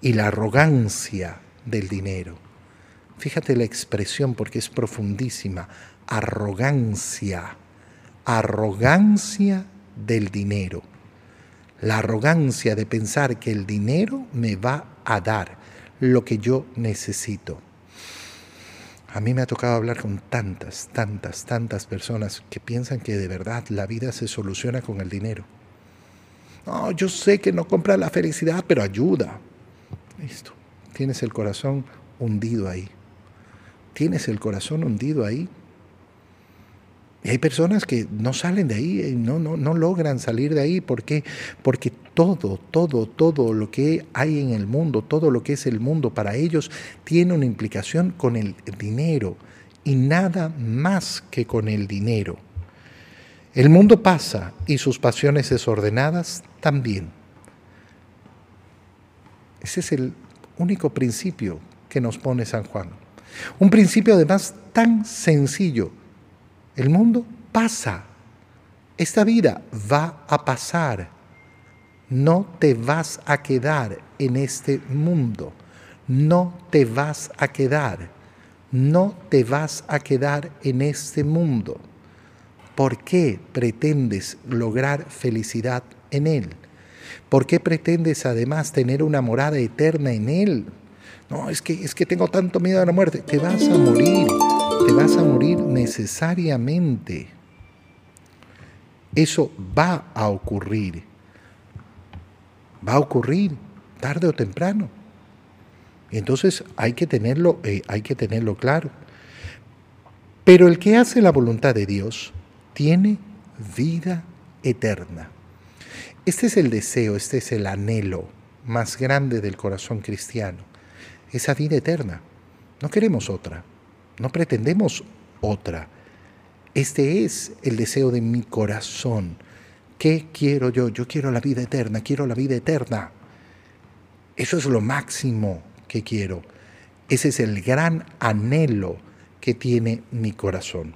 y la arrogancia del dinero. Fíjate la expresión porque es profundísima. Arrogancia. Arrogancia del dinero. La arrogancia de pensar que el dinero me va a dar lo que yo necesito. A mí me ha tocado hablar con tantas, tantas, tantas personas que piensan que de verdad la vida se soluciona con el dinero. No, yo sé que no compra la felicidad, pero ayuda. Listo. Tienes el corazón hundido ahí. Tienes el corazón hundido ahí. Y hay personas que no salen de ahí, eh, no, no, no logran salir de ahí. ¿Por qué? Porque todo, todo, todo lo que hay en el mundo, todo lo que es el mundo para ellos, tiene una implicación con el dinero y nada más que con el dinero. El mundo pasa y sus pasiones desordenadas también. Ese es el único principio que nos pone San Juan. Un principio además tan sencillo. El mundo pasa. Esta vida va a pasar. No te vas a quedar en este mundo. No te vas a quedar. No te vas a quedar en este mundo. ¿Por qué pretendes lograr felicidad en él? ¿Por qué pretendes además tener una morada eterna en Él? No, es que, es que tengo tanto miedo a la muerte. Te vas a morir, te vas a morir necesariamente. Eso va a ocurrir. Va a ocurrir tarde o temprano. Entonces hay que tenerlo, eh, hay que tenerlo claro. Pero el que hace la voluntad de Dios tiene vida eterna. Este es el deseo, este es el anhelo más grande del corazón cristiano, esa vida eterna. No queremos otra, no pretendemos otra. Este es el deseo de mi corazón. ¿Qué quiero yo? Yo quiero la vida eterna, quiero la vida eterna. Eso es lo máximo que quiero. Ese es el gran anhelo que tiene mi corazón.